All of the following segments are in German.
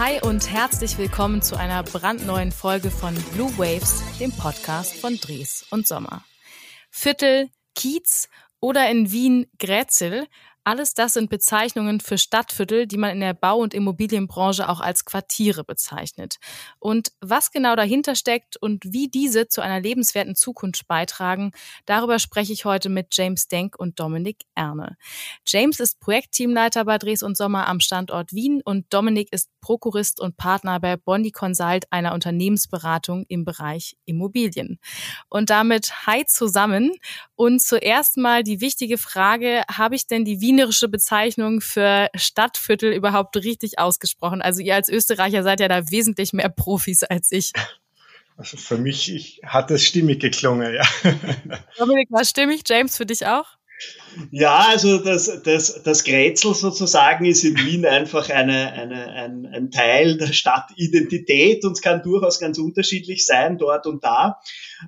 Hi und herzlich willkommen zu einer brandneuen Folge von Blue Waves, dem Podcast von Dries und Sommer. Viertel, Kiez oder in Wien Grätzl alles das sind Bezeichnungen für Stadtviertel, die man in der Bau- und Immobilienbranche auch als Quartiere bezeichnet. Und was genau dahinter steckt und wie diese zu einer lebenswerten Zukunft beitragen, darüber spreche ich heute mit James Denk und Dominik Erne. James ist Projektteamleiter bei Dres und Sommer am Standort Wien und Dominik ist Prokurist und Partner bei Bondi Consult, einer Unternehmensberatung im Bereich Immobilien. Und damit hi zusammen. Und zuerst mal die wichtige Frage, habe ich denn die wienerische Bezeichnung für Stadtviertel überhaupt richtig ausgesprochen? Also ihr als Österreicher seid ja da wesentlich mehr Profis als ich. Also für mich ich, hat es stimmig geklungen, ja. Dominik, war stimmig? James, für dich auch? Ja, also das, das, das Grätzl sozusagen ist in Wien einfach eine, eine, ein, ein Teil der Stadtidentität und es kann durchaus ganz unterschiedlich sein, dort und da.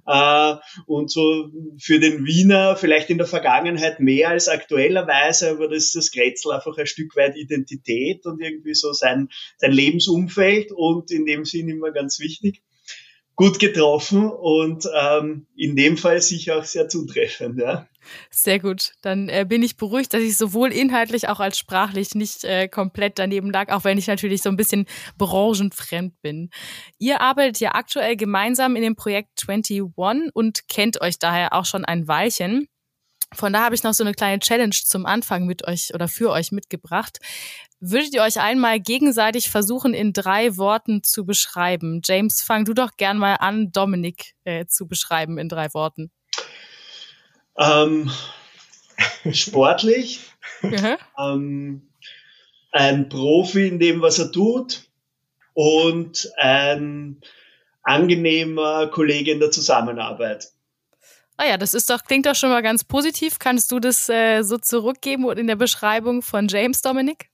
Äh, und so für den Wiener vielleicht in der Vergangenheit mehr als aktuellerweise, aber das ist das Grätzl einfach ein Stück weit Identität und irgendwie so sein, sein Lebensumfeld und in dem Sinn immer ganz wichtig gut getroffen und ähm, in dem Fall sicher auch sehr zutreffend. Ja. Sehr gut. Dann äh, bin ich beruhigt, dass ich sowohl inhaltlich auch als sprachlich nicht äh, komplett daneben lag, auch wenn ich natürlich so ein bisschen branchenfremd bin. Ihr arbeitet ja aktuell gemeinsam in dem Projekt 21 und kennt euch daher auch schon ein Weilchen. Von da habe ich noch so eine kleine Challenge zum Anfang mit euch oder für euch mitgebracht. Würdet ihr euch einmal gegenseitig versuchen, in drei Worten zu beschreiben? James, fang du doch gern mal an, Dominik äh, zu beschreiben in drei Worten. Ähm, sportlich, ähm, ein Profi in dem, was er tut und ein angenehmer Kollege in der Zusammenarbeit. Ah ja, das ist doch, klingt doch schon mal ganz positiv. Kannst du das äh, so zurückgeben in der Beschreibung von James Dominik?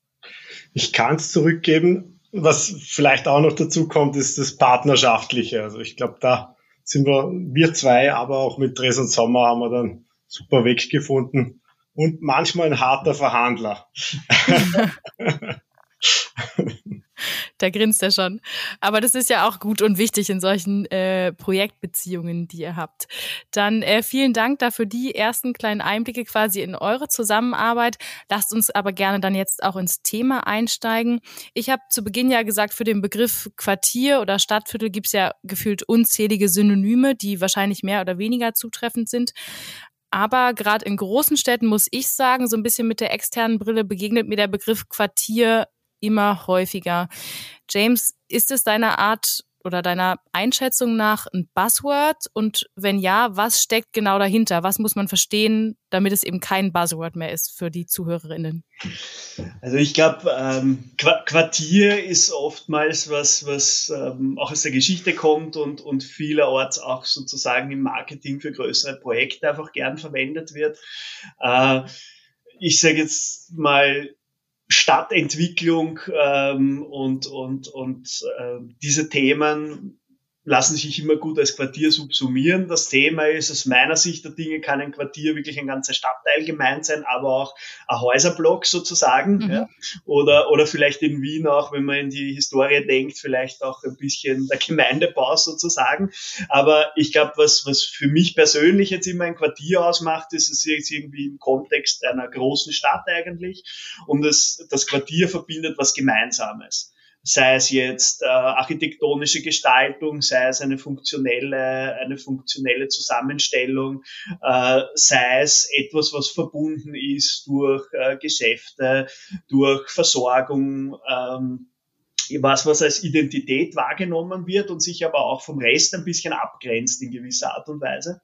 Ich kann es zurückgeben. Was vielleicht auch noch dazu kommt, ist das Partnerschaftliche. Also ich glaube, da sind wir, wir zwei, aber auch mit Dres und Sommer haben wir dann super Weg gefunden. Und manchmal ein harter Verhandler. da grinst er schon. Aber das ist ja auch gut und wichtig in solchen äh, Projektbeziehungen, die ihr habt. Dann äh, vielen Dank dafür die ersten kleinen Einblicke quasi in eure Zusammenarbeit. Lasst uns aber gerne dann jetzt auch ins Thema einsteigen. Ich habe zu Beginn ja gesagt, für den Begriff Quartier oder Stadtviertel gibt's ja gefühlt unzählige Synonyme, die wahrscheinlich mehr oder weniger zutreffend sind. Aber gerade in großen Städten muss ich sagen, so ein bisschen mit der externen Brille begegnet mir der Begriff Quartier immer häufiger. James, ist es deiner Art oder deiner Einschätzung nach ein Buzzword? Und wenn ja, was steckt genau dahinter? Was muss man verstehen, damit es eben kein Buzzword mehr ist für die Zuhörerinnen? Also ich glaube, ähm, Quartier ist oftmals was, was ähm, auch aus der Geschichte kommt und, und vielerorts auch sozusagen im Marketing für größere Projekte einfach gern verwendet wird. Äh, ich sage jetzt mal, Stadtentwicklung ähm, und, und, und äh, diese Themen lassen sich immer gut als Quartier subsumieren. Das Thema ist, aus meiner Sicht der Dinge kann ein Quartier wirklich ein ganzer Stadtteil gemeint sein, aber auch ein Häuserblock sozusagen. Mhm. Ja. Oder, oder vielleicht in Wien auch, wenn man in die Historie denkt, vielleicht auch ein bisschen der Gemeindebau sozusagen. Aber ich glaube, was, was für mich persönlich jetzt immer ein Quartier ausmacht, ist es jetzt irgendwie im Kontext einer großen Stadt eigentlich. Und das, das Quartier verbindet was Gemeinsames sei es jetzt äh, architektonische Gestaltung, sei es eine funktionelle, eine funktionelle Zusammenstellung, äh, sei es etwas, was verbunden ist durch äh, Geschäfte, durch Versorgung, ähm, was, was als Identität wahrgenommen wird und sich aber auch vom Rest ein bisschen abgrenzt in gewisser Art und Weise.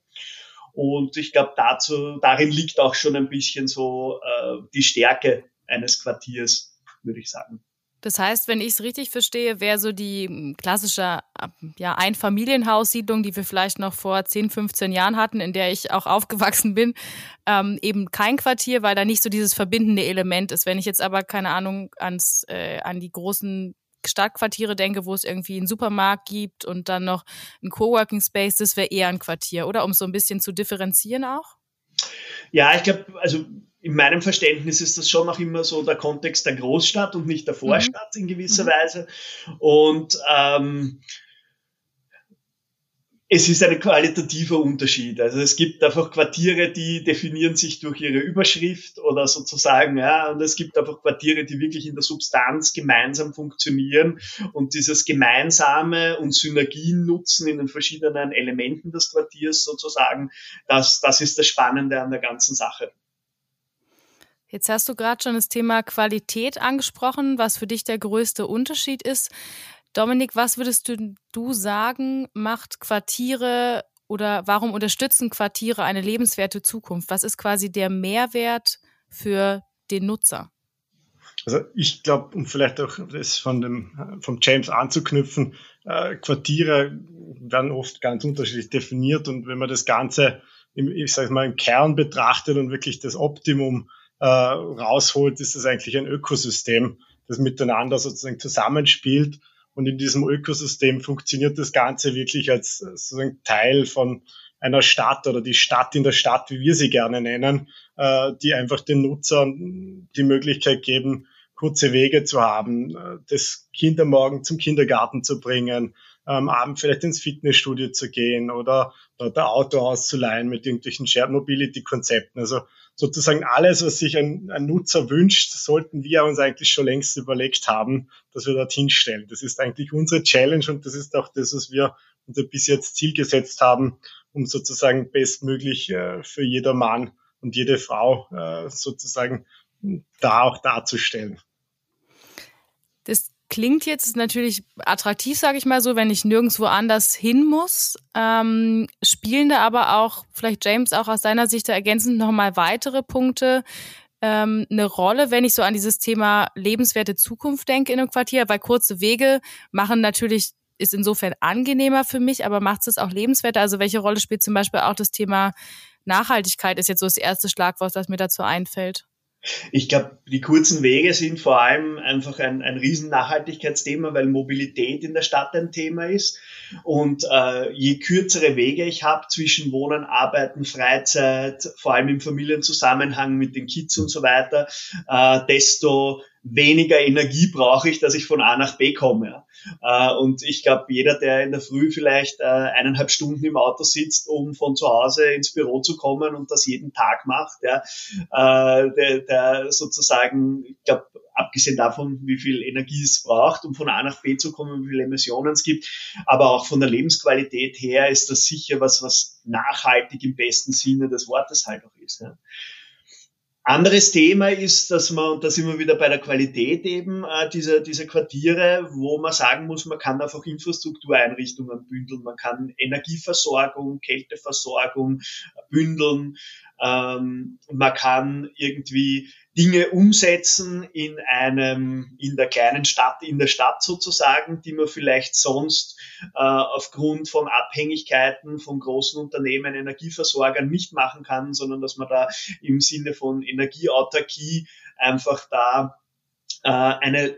Und ich glaube, dazu, darin liegt auch schon ein bisschen so äh, die Stärke eines Quartiers, würde ich sagen. Das heißt, wenn ich es richtig verstehe, wäre so die hm, klassische ja, Einfamilienhaussiedlung, die wir vielleicht noch vor 10, 15 Jahren hatten, in der ich auch aufgewachsen bin, ähm, eben kein Quartier, weil da nicht so dieses verbindende Element ist. Wenn ich jetzt aber, keine Ahnung, ans, äh, an die großen Stadtquartiere denke, wo es irgendwie einen Supermarkt gibt und dann noch ein Coworking Space, das wäre eher ein Quartier, oder? Um so ein bisschen zu differenzieren auch? Ja, ich glaube, also in meinem Verständnis ist das schon noch immer so der Kontext der Großstadt und nicht der Vorstadt mhm. in gewisser mhm. Weise. Und ähm, es ist ein qualitativer Unterschied. Also es gibt einfach Quartiere, die definieren sich durch ihre Überschrift oder sozusagen, ja, und es gibt einfach Quartiere, die wirklich in der Substanz gemeinsam funktionieren und dieses gemeinsame und Synergien nutzen in den verschiedenen Elementen des Quartiers sozusagen, das, das ist das Spannende an der ganzen Sache. Jetzt hast du gerade schon das Thema Qualität angesprochen, was für dich der größte Unterschied ist. Dominik, was würdest du, du sagen, macht Quartiere oder warum unterstützen Quartiere eine lebenswerte Zukunft? Was ist quasi der Mehrwert für den Nutzer? Also ich glaube, um vielleicht auch das von dem vom James anzuknüpfen, äh, Quartiere werden oft ganz unterschiedlich definiert und wenn man das Ganze im, ich sage mal im Kern betrachtet und wirklich das Optimum äh, rausholt, ist das eigentlich ein Ökosystem, das miteinander sozusagen zusammenspielt. Und in diesem Ökosystem funktioniert das Ganze wirklich als sozusagen Teil von einer Stadt oder die Stadt in der Stadt, wie wir sie gerne nennen, äh, die einfach den Nutzern die Möglichkeit geben, kurze Wege zu haben, äh, das Kindermorgen zum Kindergarten zu bringen, am Abend vielleicht ins Fitnessstudio zu gehen oder dort ein Auto auszuleihen mit irgendwelchen Shared Mobility Konzepten. Also sozusagen alles, was sich ein, ein, Nutzer wünscht, sollten wir uns eigentlich schon längst überlegt haben, dass wir dorthin stellen. Das ist eigentlich unsere Challenge und das ist auch das, was wir uns bis jetzt Ziel gesetzt haben, um sozusagen bestmöglich äh, für jeder Mann und jede Frau äh, sozusagen da auch darzustellen. Klingt jetzt natürlich attraktiv, sage ich mal so, wenn ich nirgendwo anders hin muss. Ähm, spielen da aber auch, vielleicht James, auch aus deiner Sicht ergänzend nochmal weitere Punkte ähm, eine Rolle, wenn ich so an dieses Thema lebenswerte Zukunft denke in einem Quartier, weil kurze Wege machen natürlich ist insofern angenehmer für mich, aber macht es auch lebenswerter? Also welche Rolle spielt zum Beispiel auch das Thema Nachhaltigkeit, ist jetzt so das erste Schlagwort, das mir dazu einfällt. Ich glaube, die kurzen Wege sind vor allem einfach ein, ein riesen Nachhaltigkeitsthema, weil Mobilität in der Stadt ein Thema ist. Und äh, je kürzere Wege ich habe zwischen Wohnen, Arbeiten, Freizeit, vor allem im Familienzusammenhang mit den Kids und so weiter, äh, desto weniger Energie brauche ich, dass ich von A nach B komme. Äh, und ich glaube, jeder, der in der Früh vielleicht äh, eineinhalb Stunden im Auto sitzt, um von zu Hause ins Büro zu kommen und das jeden Tag macht, äh, der, der sozusagen, ich glaube, abgesehen davon, wie viel Energie es braucht, um von A nach B zu kommen, wie viele Emissionen es gibt, aber auch von der Lebensqualität her ist das sicher was, was nachhaltig im besten Sinne des Wortes halt auch ist. Ja. Anderes Thema ist, dass man, und da sind wir wieder bei der Qualität eben äh, dieser, dieser Quartiere, wo man sagen muss, man kann einfach Infrastruktureinrichtungen bündeln, man kann Energieversorgung, Kälteversorgung bündeln, ähm, man kann irgendwie Dinge umsetzen in einem, in der kleinen Stadt, in der Stadt sozusagen, die man vielleicht sonst äh, aufgrund von Abhängigkeiten von großen Unternehmen, Energieversorgern nicht machen kann, sondern dass man da im Sinne von Energieautarkie einfach da äh, eine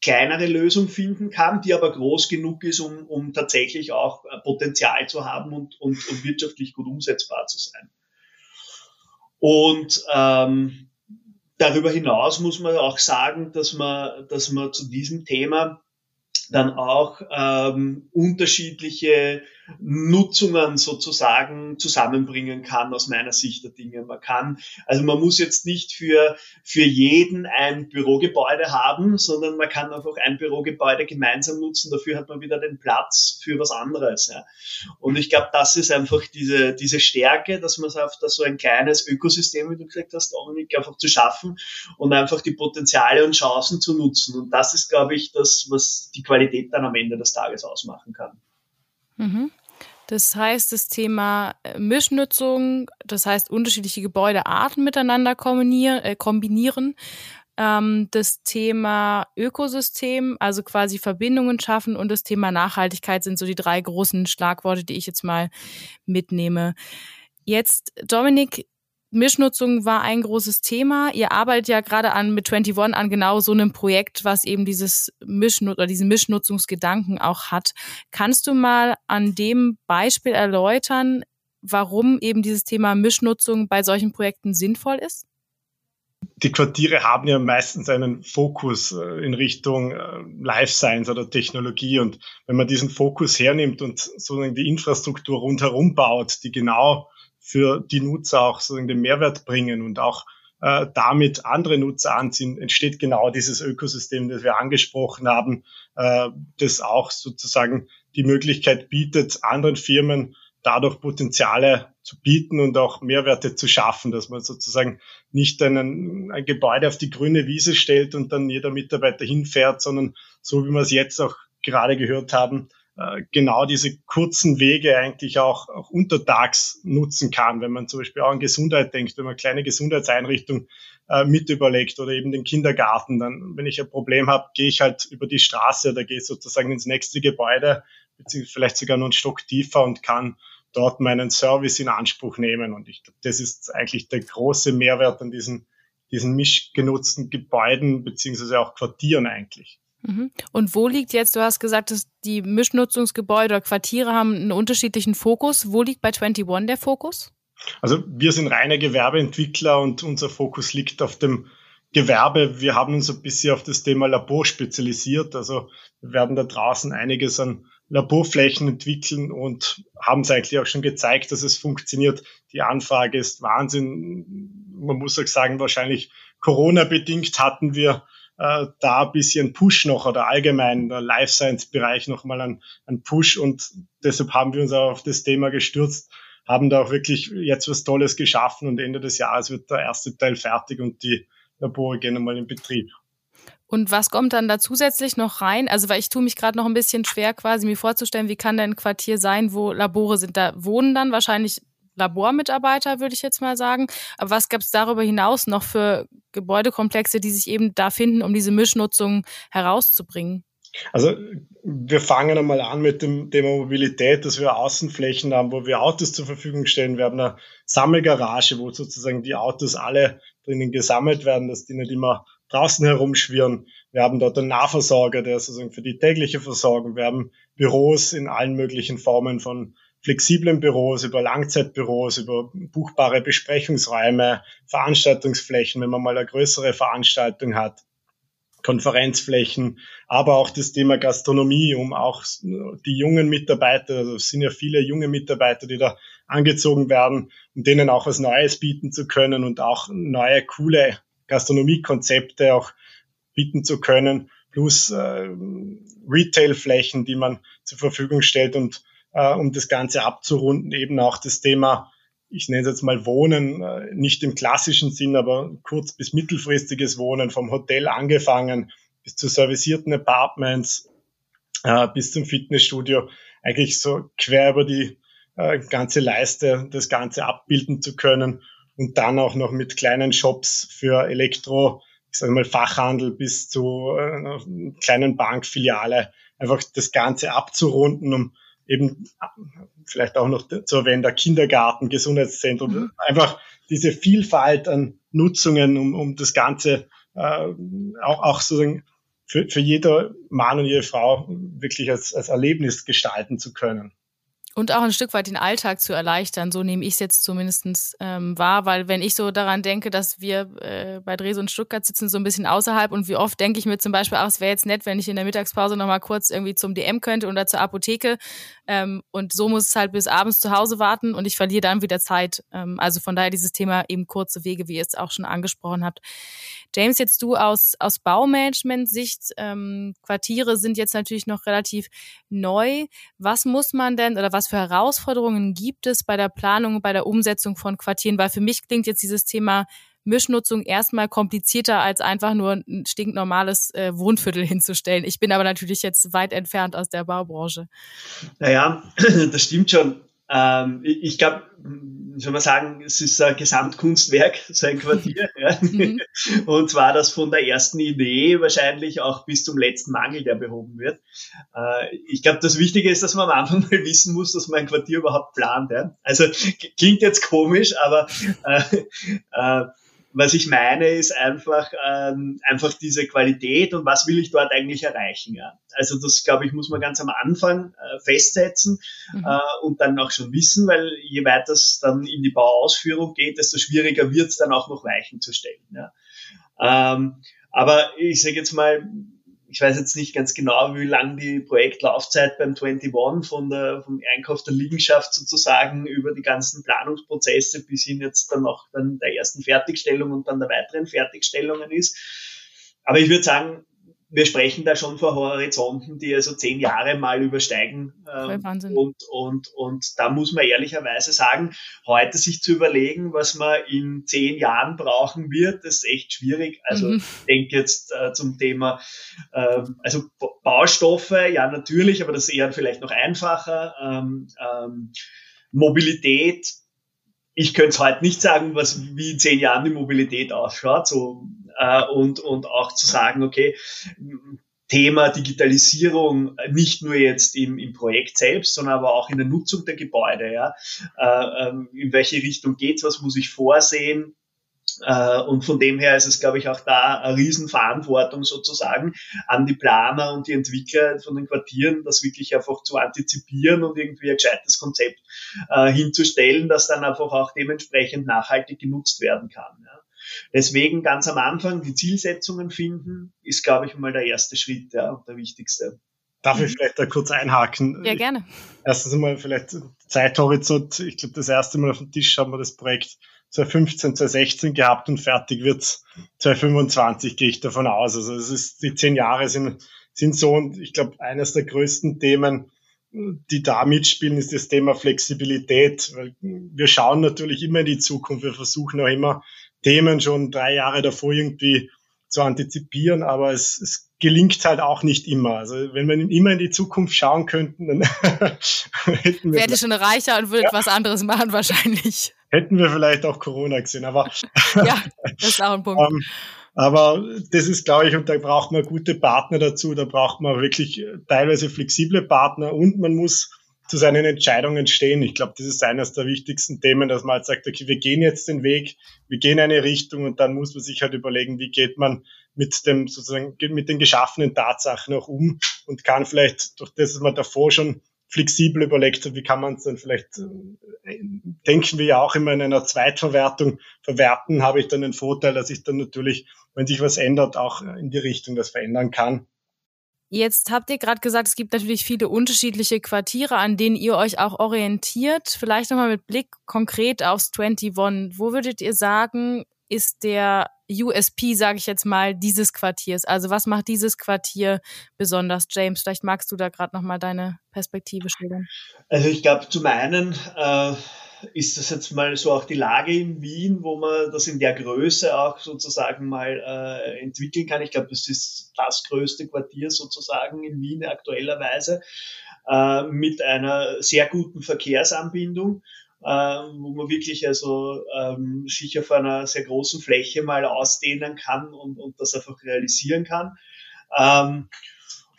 kleinere Lösung finden kann, die aber groß genug ist, um, um tatsächlich auch äh, Potenzial zu haben und, und, und wirtschaftlich gut umsetzbar zu sein. Und ähm, darüber hinaus muss man auch sagen, dass man, dass man zu diesem Thema dann auch ähm, unterschiedliche Nutzungen sozusagen zusammenbringen kann aus meiner Sicht der Dinge. Man kann, also man muss jetzt nicht für, für jeden ein Bürogebäude haben, sondern man kann einfach ein Bürogebäude gemeinsam nutzen. Dafür hat man wieder den Platz für was anderes. Ja. Und ich glaube, das ist einfach diese, diese Stärke, dass man es auf das so ein kleines Ökosystem, wie du gesagt hast, Dominik, einfach zu schaffen und einfach die Potenziale und Chancen zu nutzen. Und das ist, glaube ich, das, was die Qualität dann am Ende des Tages ausmachen kann. Mhm. Das heißt, das Thema äh, Mischnutzung, das heißt unterschiedliche Gebäudearten miteinander kombinieren, äh, kombinieren. Ähm, das Thema Ökosystem, also quasi Verbindungen schaffen und das Thema Nachhaltigkeit sind so die drei großen Schlagworte, die ich jetzt mal mitnehme. Jetzt, Dominik, Mischnutzung war ein großes Thema. Ihr arbeitet ja gerade an mit 21 an genau so einem Projekt, was eben dieses Mischnut oder diesen Mischnutzungsgedanken auch hat. Kannst du mal an dem Beispiel erläutern, warum eben dieses Thema Mischnutzung bei solchen Projekten sinnvoll ist? die Quartiere haben ja meistens einen Fokus äh, in Richtung äh, Life Science oder Technologie. Und wenn man diesen Fokus hernimmt und sozusagen die Infrastruktur rundherum baut, die genau für die Nutzer auch sozusagen den Mehrwert bringen und auch äh, damit andere Nutzer anziehen, entsteht genau dieses Ökosystem, das wir angesprochen haben, äh, das auch sozusagen die Möglichkeit bietet, anderen Firmen dadurch Potenziale zu bieten und auch Mehrwerte zu schaffen, dass man sozusagen nicht einen, ein Gebäude auf die grüne Wiese stellt und dann jeder Mitarbeiter hinfährt, sondern so wie wir es jetzt auch gerade gehört haben, genau diese kurzen Wege eigentlich auch, auch untertags nutzen kann, wenn man zum Beispiel auch an Gesundheit denkt, wenn man kleine Gesundheitseinrichtungen äh, mit überlegt oder eben den Kindergarten, dann, wenn ich ein Problem habe, gehe ich halt über die Straße oder gehe sozusagen ins nächste Gebäude, beziehungsweise vielleicht sogar noch einen Stock tiefer und kann dort meinen Service in Anspruch nehmen. Und ich glaube, das ist eigentlich der große Mehrwert an diesen, diesen mischgenutzten Gebäuden beziehungsweise auch Quartieren eigentlich. Mhm. Und wo liegt jetzt, du hast gesagt, dass die Mischnutzungsgebäude oder Quartiere haben einen unterschiedlichen Fokus. Wo liegt bei 21 der Fokus? Also wir sind reine Gewerbeentwickler und unser Fokus liegt auf dem Gewerbe. Wir haben uns ein bisschen auf das Thema Labor spezialisiert. Also wir werden da draußen einiges an Laborflächen entwickeln und haben es eigentlich auch schon gezeigt, dass es funktioniert. Die Anfrage ist Wahnsinn. Man muss auch sagen, wahrscheinlich Corona-bedingt hatten wir äh, da ein bisschen Push noch oder allgemein der Life Science-Bereich nochmal einen, einen Push und deshalb haben wir uns auch auf das Thema gestürzt, haben da auch wirklich jetzt was Tolles geschaffen und Ende des Jahres wird der erste Teil fertig und die Labore gehen einmal in Betrieb. Und was kommt dann da zusätzlich noch rein? Also, weil ich tue mich gerade noch ein bisschen schwer, quasi mir vorzustellen, wie kann denn ein Quartier sein, wo Labore sind? Da wohnen dann wahrscheinlich Labormitarbeiter, würde ich jetzt mal sagen. Aber was gab es darüber hinaus noch für Gebäudekomplexe, die sich eben da finden, um diese Mischnutzung herauszubringen? Also wir fangen einmal an mit dem Thema Mobilität, dass wir Außenflächen haben, wo wir Autos zur Verfügung stellen. Wir haben eine Sammelgarage, wo sozusagen die Autos alle drinnen gesammelt werden, dass die nicht immer draußen herumschwirren. Wir haben dort einen Nahversorger, der sozusagen für die tägliche Versorgung. Wir haben Büros in allen möglichen Formen von flexiblen Büros, über Langzeitbüros, über buchbare Besprechungsräume, Veranstaltungsflächen, wenn man mal eine größere Veranstaltung hat, Konferenzflächen, aber auch das Thema Gastronomie, um auch die jungen Mitarbeiter, also es sind ja viele junge Mitarbeiter, die da angezogen werden, um denen auch was Neues bieten zu können und auch neue, coole Gastronomiekonzepte auch bieten zu können, plus äh, Retailflächen, die man zur Verfügung stellt und äh, um das Ganze abzurunden, eben auch das Thema, ich nenne es jetzt mal Wohnen, äh, nicht im klassischen Sinn, aber kurz- bis mittelfristiges Wohnen, vom Hotel angefangen bis zu servicierten Apartments, äh, bis zum Fitnessstudio, eigentlich so quer über die äh, ganze Leiste das Ganze abbilden zu können und dann auch noch mit kleinen Shops für Elektro, ich sage mal Fachhandel bis zu äh, kleinen Bankfiliale, einfach das Ganze abzurunden, um eben vielleicht auch noch zu erwähnen, der Kindergarten, Gesundheitszentrum, mhm. einfach diese Vielfalt an Nutzungen, um, um das Ganze äh, auch, auch sozusagen für, für jeder Mann und jede Frau wirklich als, als Erlebnis gestalten zu können. Und auch ein Stück weit den Alltag zu erleichtern, so nehme ich es jetzt zumindest ähm, wahr, weil wenn ich so daran denke, dass wir äh, bei Dres und Stuttgart sitzen, so ein bisschen außerhalb und wie oft denke ich mir zum Beispiel, ach, es wäre jetzt nett, wenn ich in der Mittagspause nochmal kurz irgendwie zum DM könnte oder zur Apotheke ähm, und so muss es halt bis abends zu Hause warten und ich verliere dann wieder Zeit. Ähm, also von daher dieses Thema eben kurze Wege, wie ihr es auch schon angesprochen habt. James, jetzt du aus, aus Baumanagement-Sicht, ähm, Quartiere sind jetzt natürlich noch relativ neu. Was muss man denn oder was für Herausforderungen gibt es bei der Planung, bei der Umsetzung von Quartieren? Weil für mich klingt jetzt dieses Thema Mischnutzung erstmal komplizierter als einfach nur ein stinknormales äh, Wohnviertel hinzustellen. Ich bin aber natürlich jetzt weit entfernt aus der Baubranche. Naja, das stimmt schon. Ähm, ich glaube, soll man sagen, es ist ein Gesamtkunstwerk, sein Quartier. ja. Mhm. Und zwar das von der ersten Idee wahrscheinlich auch bis zum letzten Mangel, der behoben wird. Äh, ich glaube, das Wichtige ist, dass man am Anfang mal wissen muss, dass man ein Quartier überhaupt plant. Ja. Also klingt jetzt komisch, aber äh, äh, was ich meine, ist einfach, ähm, einfach diese Qualität und was will ich dort eigentlich erreichen. Ja? Also das, glaube ich, muss man ganz am Anfang äh, festsetzen mhm. äh, und dann auch schon wissen, weil je weiter es dann in die Bauausführung geht, desto schwieriger wird es dann auch noch Weichen zu stellen. Ja? Ähm, aber ich sage jetzt mal, ich weiß jetzt nicht ganz genau, wie lang die Projektlaufzeit beim 21 von der, vom Einkauf der Liegenschaft sozusagen über die ganzen Planungsprozesse bis hin jetzt dann noch dann der ersten Fertigstellung und dann der weiteren Fertigstellungen ist. Aber ich würde sagen, wir sprechen da schon vor Horizonten, die also zehn Jahre mal übersteigen. Ähm, Wahnsinn. Und, und, und da muss man ehrlicherweise sagen, heute sich zu überlegen, was man in zehn Jahren brauchen wird, ist echt schwierig. Also mhm. ich denke jetzt äh, zum Thema, äh, also Baustoffe, ja natürlich, aber das ist eher vielleicht noch einfacher. Ähm, ähm, Mobilität, ich könnte es heute nicht sagen, was wie in zehn Jahren die Mobilität ausschaut. So äh, und, und auch zu sagen, okay, Thema Digitalisierung nicht nur jetzt im, im Projekt selbst, sondern aber auch in der Nutzung der Gebäude. Ja? Äh, ähm, in welche Richtung geht's? Was muss ich vorsehen? Äh, und von dem her ist es, glaube ich, auch da eine Riesenverantwortung sozusagen an die Planer und die Entwickler von den Quartieren, das wirklich einfach zu antizipieren und irgendwie ein gescheites Konzept äh, hinzustellen, das dann einfach auch dementsprechend nachhaltig genutzt werden kann. Ja. Deswegen ganz am Anfang die Zielsetzungen finden, ist, glaube ich, mal der erste Schritt ja, und der wichtigste. Darf ich vielleicht da kurz einhaken? Ja, gerne. Erstens einmal vielleicht Zeithorizont. Ich glaube, das erste Mal auf dem Tisch haben wir das Projekt 2015, 2016 gehabt und fertig wird's 2025, gehe ich davon aus. Also es ist, die zehn Jahre sind, sind so und ich glaube, eines der größten Themen, die da mitspielen, ist das Thema Flexibilität, weil wir schauen natürlich immer in die Zukunft. Wir versuchen auch immer Themen schon drei Jahre davor irgendwie zu antizipieren, aber es, es gelingt halt auch nicht immer. Also wenn wir immer in die Zukunft schauen könnten, dann hätten wir. Wäre schon reicher und würde ja. was anderes machen wahrscheinlich. Hätten wir vielleicht auch Corona gesehen, aber. ja, das ist auch ein Punkt. ähm, aber das ist, glaube ich, und da braucht man gute Partner dazu, da braucht man wirklich teilweise flexible Partner und man muss zu seinen Entscheidungen stehen. Ich glaube, das ist eines der wichtigsten Themen, dass man halt sagt, okay, wir gehen jetzt den Weg, wir gehen eine Richtung und dann muss man sich halt überlegen, wie geht man mit dem sozusagen mit den geschaffenen Tatsachen auch um und kann vielleicht durch das, dass man davor schon flexibel überlegt wie kann man es dann vielleicht, äh, denken wir ja auch immer in einer Zweitverwertung, verwerten, habe ich dann den Vorteil, dass ich dann natürlich, wenn sich was ändert, auch in die Richtung das verändern kann. Jetzt habt ihr gerade gesagt, es gibt natürlich viele unterschiedliche Quartiere, an denen ihr euch auch orientiert. Vielleicht nochmal mit Blick konkret aufs 21. Wo würdet ihr sagen, ist der USP, sage ich jetzt mal, dieses Quartiers? Also was macht dieses Quartier besonders, James? Vielleicht magst du da gerade nochmal deine Perspektive schildern. Also ich glaube, zum einen äh, ist das jetzt mal so auch die Lage in Wien, wo man das in der Größe auch sozusagen mal äh, entwickeln kann. Ich glaube, das ist das größte Quartier sozusagen in Wien aktuellerweise äh, mit einer sehr guten Verkehrsanbindung. Äh, wo man wirklich also ähm, sich auf einer sehr großen Fläche mal ausdehnen kann und, und das einfach realisieren kann. Ähm,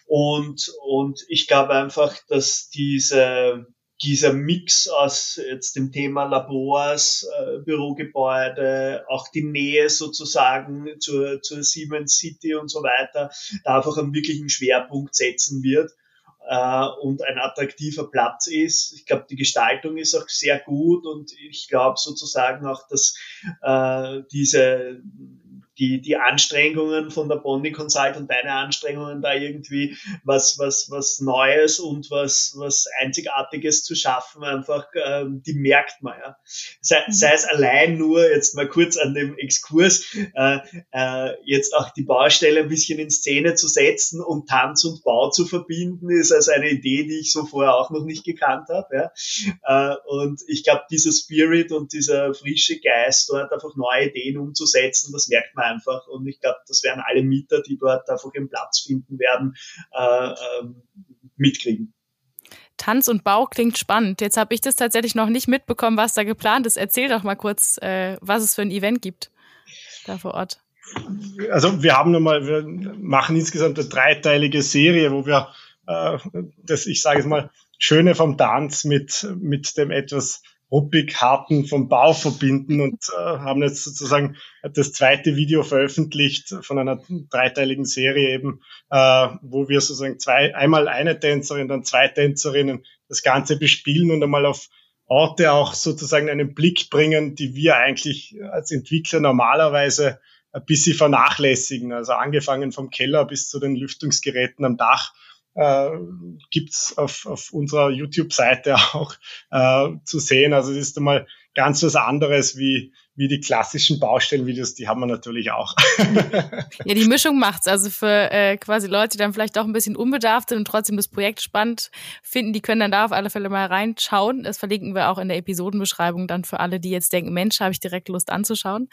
und, und ich glaube einfach, dass diese dieser Mix aus jetzt dem Thema Labors, äh, Bürogebäude, auch die Nähe sozusagen zur, zur Siemens City und so weiter, da einfach einen wirklichen Schwerpunkt setzen wird äh, und ein attraktiver Platz ist. Ich glaube, die Gestaltung ist auch sehr gut und ich glaube sozusagen auch, dass äh, diese die, die Anstrengungen von der Bondi Consult und deine Anstrengungen da irgendwie was, was, was Neues und was, was Einzigartiges zu schaffen, einfach, ähm, die merkt man, ja. Sei, mhm. sei es allein nur, jetzt mal kurz an dem Exkurs, äh, äh, jetzt auch die Baustelle ein bisschen in Szene zu setzen und Tanz und Bau zu verbinden, ist also eine Idee, die ich so vorher auch noch nicht gekannt habe, ja. Äh, und ich glaube, dieser Spirit und dieser frische Geist, dort einfach neue Ideen umzusetzen, das merkt man einfach. Und ich glaube, das werden alle Mieter, die dort einfach ihren Platz finden werden, äh, äh, mitkriegen. Tanz und Bau klingt spannend. Jetzt habe ich das tatsächlich noch nicht mitbekommen, was da geplant ist. Erzähl doch mal kurz, äh, was es für ein Event gibt da vor Ort. Also wir haben nochmal, wir machen insgesamt eine dreiteilige Serie, wo wir äh, das, ich sage es mal, Schöne vom Tanz mit, mit dem etwas ruppig harten vom Bau verbinden und äh, haben jetzt sozusagen das zweite Video veröffentlicht von einer dreiteiligen Serie eben, äh, wo wir sozusagen zwei, einmal eine Tänzerin, dann zwei Tänzerinnen das Ganze bespielen und einmal auf Orte auch sozusagen einen Blick bringen, die wir eigentlich als Entwickler normalerweise ein bisschen vernachlässigen. Also angefangen vom Keller bis zu den Lüftungsgeräten am Dach äh, gibt's auf, auf unserer YouTube-Seite auch äh, zu sehen. Also es ist einmal ganz was anderes wie, wie die klassischen Baustellenvideos, die haben wir natürlich auch. ja, die Mischung macht's. Also für äh, quasi Leute, die dann vielleicht auch ein bisschen unbedarft sind und trotzdem das Projekt spannend finden, die können dann da auf alle Fälle mal reinschauen. Das verlinken wir auch in der Episodenbeschreibung dann für alle, die jetzt denken, Mensch, habe ich direkt Lust anzuschauen.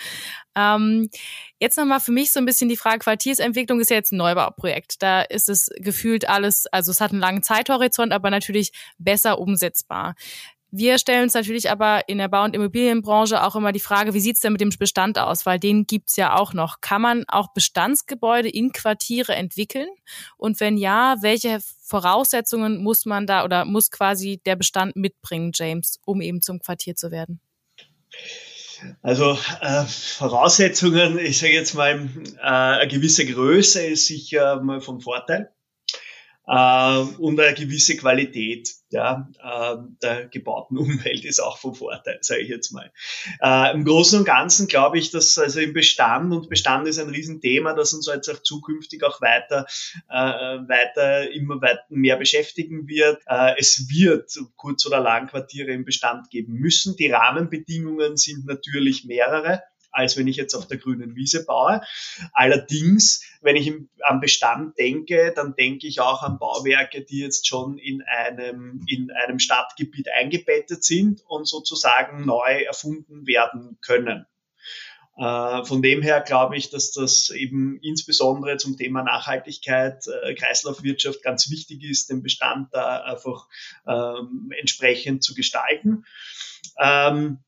Ähm, jetzt nochmal für mich so ein bisschen die Frage, Quartiersentwicklung ist ja jetzt ein Neubauprojekt. Da ist es gefühlt alles, also es hat einen langen Zeithorizont, aber natürlich besser umsetzbar. Wir stellen uns natürlich aber in der Bau- und Immobilienbranche auch immer die Frage, wie sieht's denn mit dem Bestand aus? Weil den gibt's ja auch noch. Kann man auch Bestandsgebäude in Quartiere entwickeln? Und wenn ja, welche Voraussetzungen muss man da oder muss quasi der Bestand mitbringen, James, um eben zum Quartier zu werden? Also äh, Voraussetzungen, ich sage jetzt mal, äh, eine gewisse Größe ist sicher mal vom Vorteil äh, und eine gewisse Qualität ja, äh, der gebauten Umwelt ist auch vom Vorteil, sage ich jetzt mal. Äh, Im Großen und Ganzen glaube ich, dass also im Bestand, und Bestand ist ein Riesenthema, das uns jetzt auch zukünftig auch weiter, äh, weiter immer weiter mehr beschäftigen wird. Äh, es wird kurz- oder lang Quartiere im Bestand geben müssen. Die Rahmenbedingungen sind natürlich mehrere als wenn ich jetzt auf der grünen Wiese baue. Allerdings, wenn ich am Bestand denke, dann denke ich auch an Bauwerke, die jetzt schon in einem, in einem Stadtgebiet eingebettet sind und sozusagen neu erfunden werden können. Äh, von dem her glaube ich, dass das eben insbesondere zum Thema Nachhaltigkeit, äh, Kreislaufwirtschaft ganz wichtig ist, den Bestand da einfach ähm, entsprechend zu gestalten. Ähm,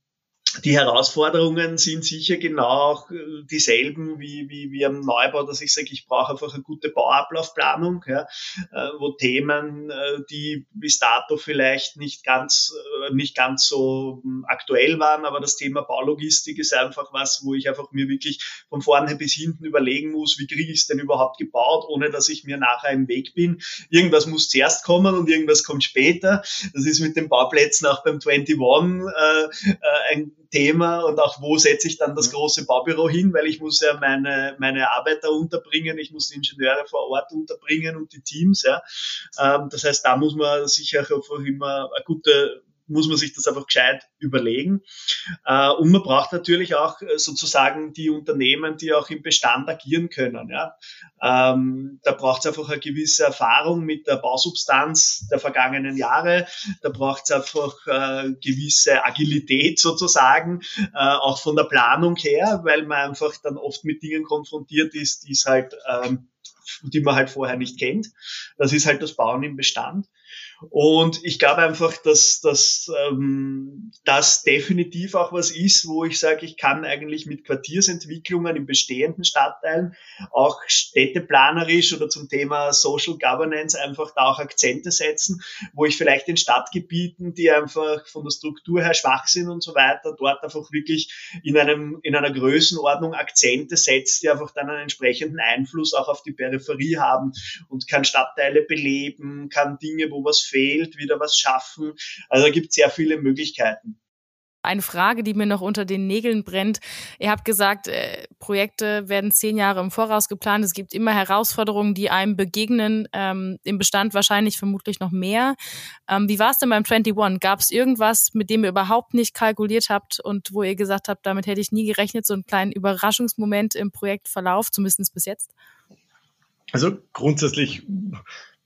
die Herausforderungen sind sicher genau äh, dieselben wie, wie, wie am Neubau, dass ich sage, ich brauche einfach eine gute Bauablaufplanung, ja, äh, wo Themen, äh, die bis dato vielleicht nicht ganz, nicht ganz so hm, aktuell waren, aber das Thema Baulogistik ist einfach was, wo ich einfach mir wirklich von vorne bis hinten überlegen muss, wie kriege ich es denn überhaupt gebaut, ohne dass ich mir nachher im Weg bin. Irgendwas muss zuerst kommen und irgendwas kommt später. Das ist mit den Bauplätzen auch beim 21 äh, ein Thema und auch wo setze ich dann das große Baubüro hin, weil ich muss ja meine, meine Arbeiter unterbringen, ich muss die Ingenieure vor Ort unterbringen und die Teams. Ja. Ähm, das heißt, da muss man sicher auch immer eine gute muss man sich das einfach gescheit überlegen. Äh, und man braucht natürlich auch äh, sozusagen die Unternehmen, die auch im Bestand agieren können. Ja. Ähm, da braucht es einfach eine gewisse Erfahrung mit der Bausubstanz der vergangenen Jahre. Da braucht es einfach äh, gewisse Agilität sozusagen, auch von der Planung her, weil man einfach dann oft mit Dingen konfrontiert ist, die es halt ähm, die man halt vorher nicht kennt. Das ist halt das Bauen im Bestand. Und ich glaube einfach, dass, dass ähm, das definitiv auch was ist, wo ich sage, ich kann eigentlich mit Quartiersentwicklungen in bestehenden Stadtteilen auch städteplanerisch oder zum Thema Social Governance einfach da auch Akzente setzen, wo ich vielleicht in Stadtgebieten, die einfach von der Struktur her schwach sind und so weiter, dort einfach wirklich in einem, in einer Größenordnung Akzente setzt, die einfach dann einen entsprechenden Einfluss auch auf die Peripherie haben und kann Stadtteile beleben, kann Dinge, wo was fehlt, wieder was schaffen. Also da gibt es sehr viele Möglichkeiten. Eine Frage, die mir noch unter den Nägeln brennt. Ihr habt gesagt, äh, Projekte werden zehn Jahre im Voraus geplant. Es gibt immer Herausforderungen, die einem begegnen. Ähm, Im Bestand wahrscheinlich vermutlich noch mehr. Ähm, wie war es denn beim 21? Gab es irgendwas, mit dem ihr überhaupt nicht kalkuliert habt und wo ihr gesagt habt, damit hätte ich nie gerechnet, so einen kleinen Überraschungsmoment im Projektverlauf, zumindest bis jetzt? Also grundsätzlich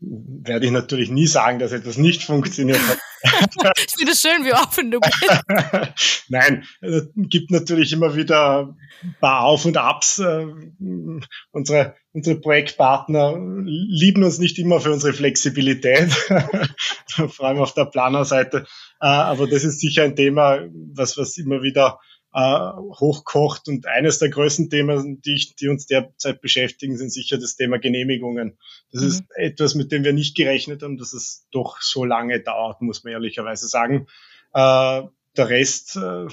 werde ich natürlich nie sagen, dass etwas nicht funktioniert hat. ich finde es schön, wie offen du bist. Nein, es gibt natürlich immer wieder ein paar Auf und Abs. Äh, unsere, unsere Projektpartner lieben uns nicht immer für unsere Flexibilität, vor allem auf der Planerseite. Äh, aber das ist sicher ein Thema, was, was immer wieder äh, hochkocht. Und eines der größten Themen, die, ich, die uns derzeit beschäftigen, sind sicher das Thema Genehmigungen. Das mhm. ist etwas, mit dem wir nicht gerechnet haben, dass es doch so lange dauert, muss man ehrlicherweise sagen. Äh, der Rest äh,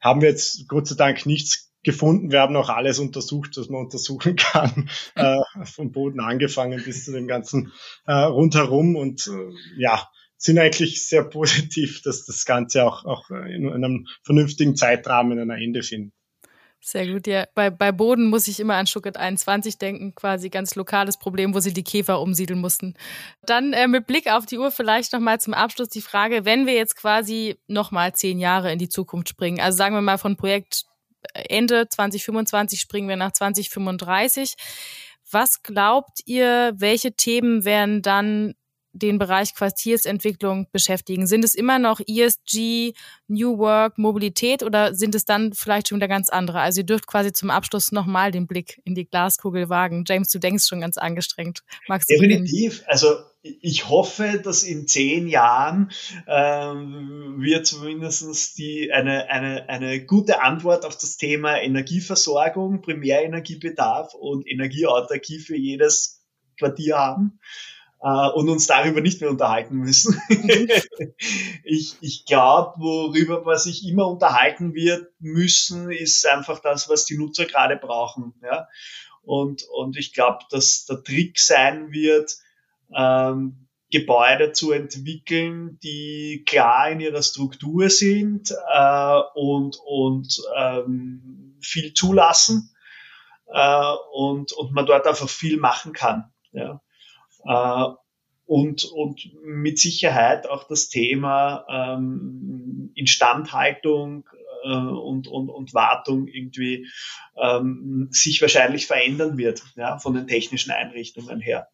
haben wir jetzt Gott sei Dank nichts gefunden. Wir haben auch alles untersucht, was man untersuchen kann, äh, vom Boden angefangen bis zu dem ganzen äh, rundherum. Und äh, ja, sind eigentlich sehr positiv, dass das Ganze auch, auch in einem vernünftigen Zeitrahmen ein Ende findet. Sehr gut, ja. Bei, bei Boden muss ich immer an Schucket 21 denken, quasi ganz lokales Problem, wo sie die Käfer umsiedeln mussten. Dann äh, mit Blick auf die Uhr vielleicht nochmal zum Abschluss die Frage, wenn wir jetzt quasi nochmal zehn Jahre in die Zukunft springen, also sagen wir mal von Projekt Ende 2025 springen wir nach 2035. Was glaubt ihr, welche Themen werden dann den Bereich Quartiersentwicklung beschäftigen? Sind es immer noch ESG, New Work, Mobilität oder sind es dann vielleicht schon wieder ganz andere? Also ihr dürft quasi zum Abschluss nochmal den Blick in die Glaskugel wagen. James, du denkst schon ganz angestrengt. Magst du Definitiv. Also ich hoffe, dass in zehn Jahren ähm, wir zumindest die, eine, eine, eine gute Antwort auf das Thema Energieversorgung, Primärenergiebedarf und Energieautarkie für jedes Quartier haben äh, und uns darüber nicht mehr unterhalten müssen. ich ich glaube, worüber man sich immer unterhalten wird müssen, ist einfach das, was die Nutzer gerade brauchen. Ja? Und, und ich glaube, dass der Trick sein wird, ähm, Gebäude zu entwickeln, die klar in ihrer Struktur sind äh, und, und ähm, viel zulassen äh, und, und man dort einfach viel machen kann. Ja. Äh, und, und mit Sicherheit auch das Thema ähm, Instandhaltung äh, und, und, und Wartung irgendwie ähm, sich wahrscheinlich verändern wird, ja, von den technischen Einrichtungen her.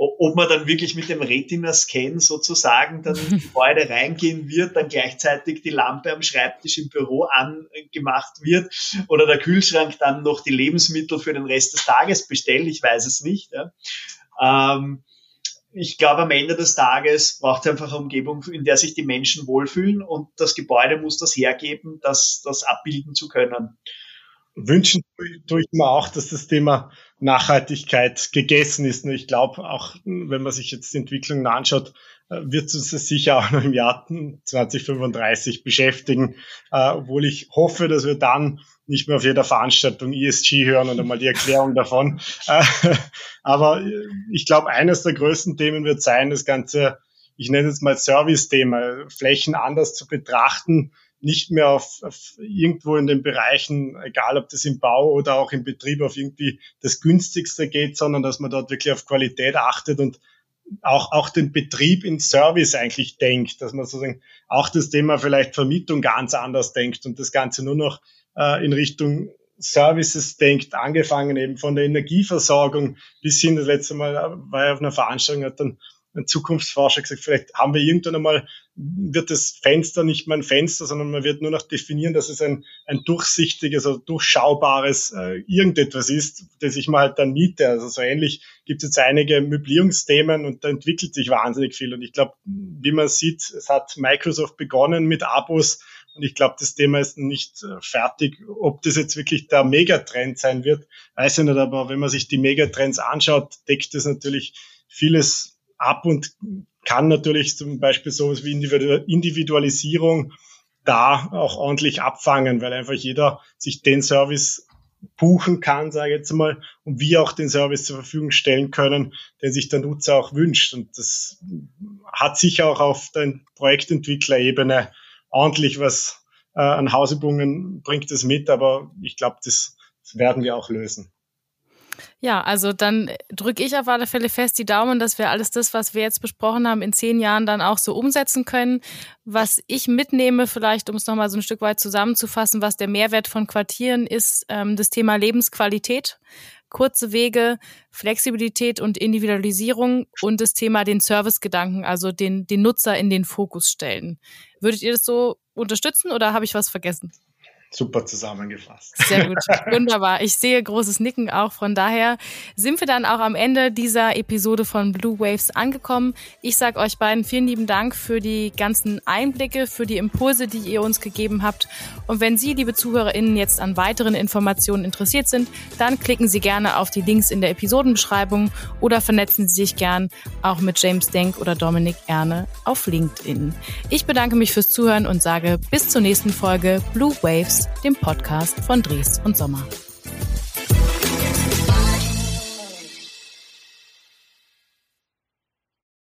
Ob man dann wirklich mit dem Retina-Scan sozusagen dann in Gebäude reingehen wird, dann gleichzeitig die Lampe am Schreibtisch im Büro angemacht wird oder der Kühlschrank dann noch die Lebensmittel für den Rest des Tages bestellt, ich weiß es nicht. Ja. Ähm, ich glaube, am Ende des Tages braucht es einfach eine Umgebung, in der sich die Menschen wohlfühlen und das Gebäude muss das hergeben, das, das abbilden zu können. Wünschen tue ich mir auch, dass das Thema Nachhaltigkeit gegessen ist. Und ich glaube auch, wenn man sich jetzt die Entwicklung anschaut, äh, wird uns das sicher auch noch im Jahr 2035 beschäftigen, äh, obwohl ich hoffe, dass wir dann nicht mehr auf jeder Veranstaltung ESG hören und einmal die Erklärung davon. Äh, aber ich glaube, eines der größten Themen wird sein, das ganze, ich nenne es mal Service-Thema, Flächen anders zu betrachten, nicht mehr auf, auf irgendwo in den Bereichen, egal ob das im Bau oder auch im Betrieb, auf irgendwie das günstigste geht, sondern dass man dort wirklich auf Qualität achtet und auch, auch den Betrieb in Service eigentlich denkt, dass man sozusagen auch das Thema vielleicht Vermietung ganz anders denkt und das Ganze nur noch äh, in Richtung Services denkt, angefangen eben von der Energieversorgung bis hin, das letzte Mal war ich auf einer Veranstaltung, hat dann ein Zukunftsforscher gesagt, vielleicht haben wir irgendwann einmal, wird das Fenster nicht mehr ein Fenster, sondern man wird nur noch definieren, dass es ein, ein durchsichtiges oder durchschaubares äh, irgendetwas ist, das ich mal halt dann miete. Also so ähnlich gibt es jetzt einige Möblierungsthemen und da entwickelt sich wahnsinnig viel. Und ich glaube, wie man sieht, es hat Microsoft begonnen mit Abos, und ich glaube, das Thema ist nicht äh, fertig. Ob das jetzt wirklich der Megatrend sein wird, weiß ich nicht. Aber wenn man sich die Megatrends anschaut, deckt das natürlich vieles ab und kann natürlich zum Beispiel sowas wie Individualisierung da auch ordentlich abfangen, weil einfach jeder sich den Service buchen kann, sage ich jetzt mal, und wir auch den Service zur Verfügung stellen können, den sich der Nutzer auch wünscht. Und das hat sicher auch auf der Projektentwicklerebene ordentlich was äh, an Hausübungen bringt es mit, aber ich glaube, das, das werden wir auch lösen. Ja, also dann drücke ich auf alle Fälle fest die Daumen, dass wir alles das, was wir jetzt besprochen haben, in zehn Jahren dann auch so umsetzen können. Was ich mitnehme, vielleicht um es nochmal so ein Stück weit zusammenzufassen, was der Mehrwert von Quartieren ist, ähm, das Thema Lebensqualität kurze Wege, Flexibilität und Individualisierung und das Thema den Servicegedanken, also den, den Nutzer in den Fokus stellen. Würdet ihr das so unterstützen oder habe ich was vergessen? Super zusammengefasst. Sehr gut, wunderbar. Ich sehe großes Nicken auch. Von daher sind wir dann auch am Ende dieser Episode von Blue Waves angekommen. Ich sage euch beiden vielen lieben Dank für die ganzen Einblicke, für die Impulse, die ihr uns gegeben habt. Und wenn Sie, liebe ZuhörerInnen, jetzt an weiteren Informationen interessiert sind, dann klicken Sie gerne auf die Links in der Episodenbeschreibung oder vernetzen Sie sich gern auch mit James Denk oder Dominik Erne auf LinkedIn. Ich bedanke mich fürs Zuhören und sage bis zur nächsten Folge Blue Waves dem Podcast von Dries und Sommer.